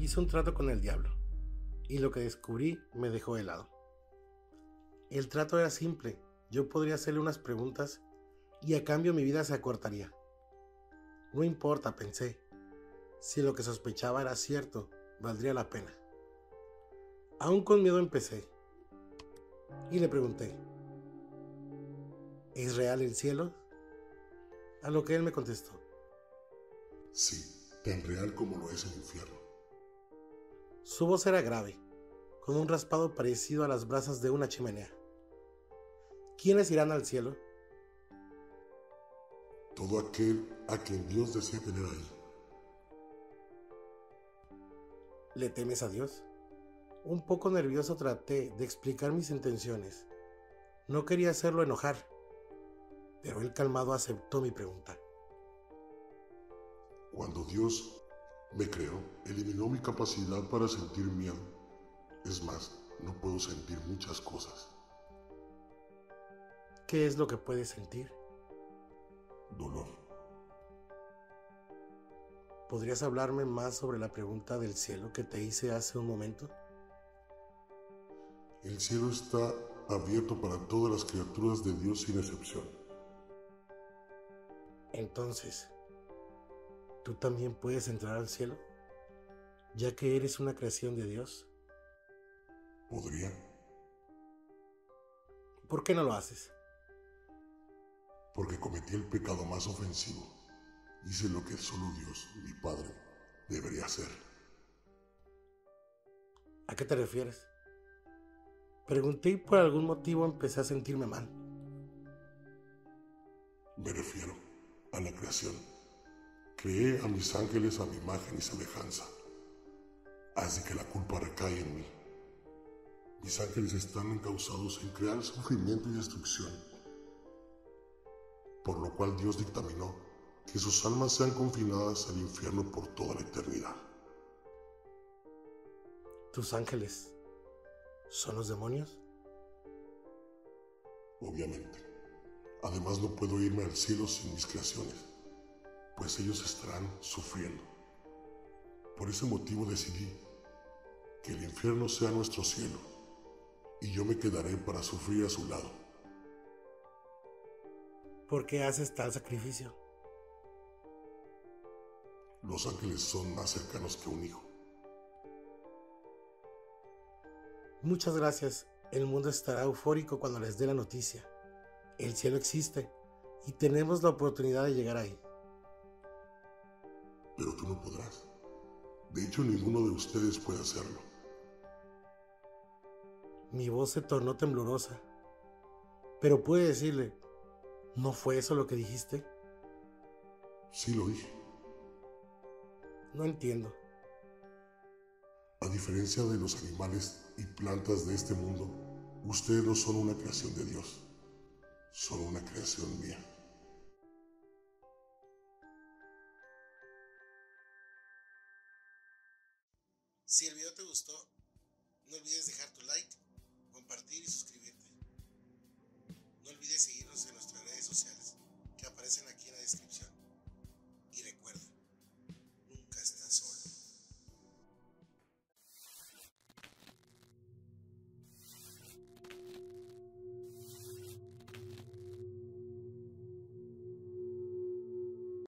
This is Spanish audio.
hice un trato con el diablo y lo que descubrí me dejó helado. El trato era simple, yo podría hacerle unas preguntas y a cambio mi vida se acortaría. No importa, pensé, si lo que sospechaba era cierto, valdría la pena. Aún con miedo empecé y le pregunté, ¿es real el cielo? A lo que él me contestó, Sí, tan real como lo es el infierno. Su voz era grave, con un raspado parecido a las brasas de una chimenea. ¿Quiénes irán al cielo? Todo aquel a quien Dios desea tener ahí. ¿Le temes a Dios? Un poco nervioso traté de explicar mis intenciones. No quería hacerlo enojar, pero él calmado aceptó mi pregunta. Cuando Dios me creó, eliminó mi capacidad para sentir miedo. Es más, no puedo sentir muchas cosas. ¿Qué es lo que puedes sentir? Dolor. ¿Podrías hablarme más sobre la pregunta del cielo que te hice hace un momento? El cielo está abierto para todas las criaturas de Dios sin excepción. Entonces, ¿tú también puedes entrar al cielo? Ya que eres una creación de Dios. ¿Podría? ¿Por qué no lo haces? Porque cometí el pecado más ofensivo. Hice lo que solo Dios, mi Padre, debería hacer. ¿A qué te refieres? Pregunté y por algún motivo empecé a sentirme mal. Me refiero a la creación. Creé a mis ángeles a mi imagen y semejanza. Así que la culpa recae en mí. Mis ángeles están encausados en crear sufrimiento y destrucción. Por lo cual Dios dictaminó que sus almas sean confinadas al infierno por toda la eternidad. ¿Tus ángeles son los demonios? Obviamente. Además no puedo irme al cielo sin mis creaciones, pues ellos estarán sufriendo. Por ese motivo decidí que el infierno sea nuestro cielo y yo me quedaré para sufrir a su lado. ¿Por qué haces tal sacrificio? Los ángeles son más cercanos que un hijo. Muchas gracias. El mundo estará eufórico cuando les dé la noticia. El cielo existe y tenemos la oportunidad de llegar ahí. Pero tú no podrás. De hecho, ninguno de ustedes puede hacerlo. Mi voz se tornó temblorosa. Pero pude decirle, ¿no fue eso lo que dijiste? Sí lo dije. No entiendo. A diferencia de los animales y plantas de este mundo, ustedes no son una creación de Dios, son una creación mía. Si el video te gustó, no olvides dejar tu like, compartir y suscribirte. No olvides seguirnos en nuestras redes sociales, que aparecen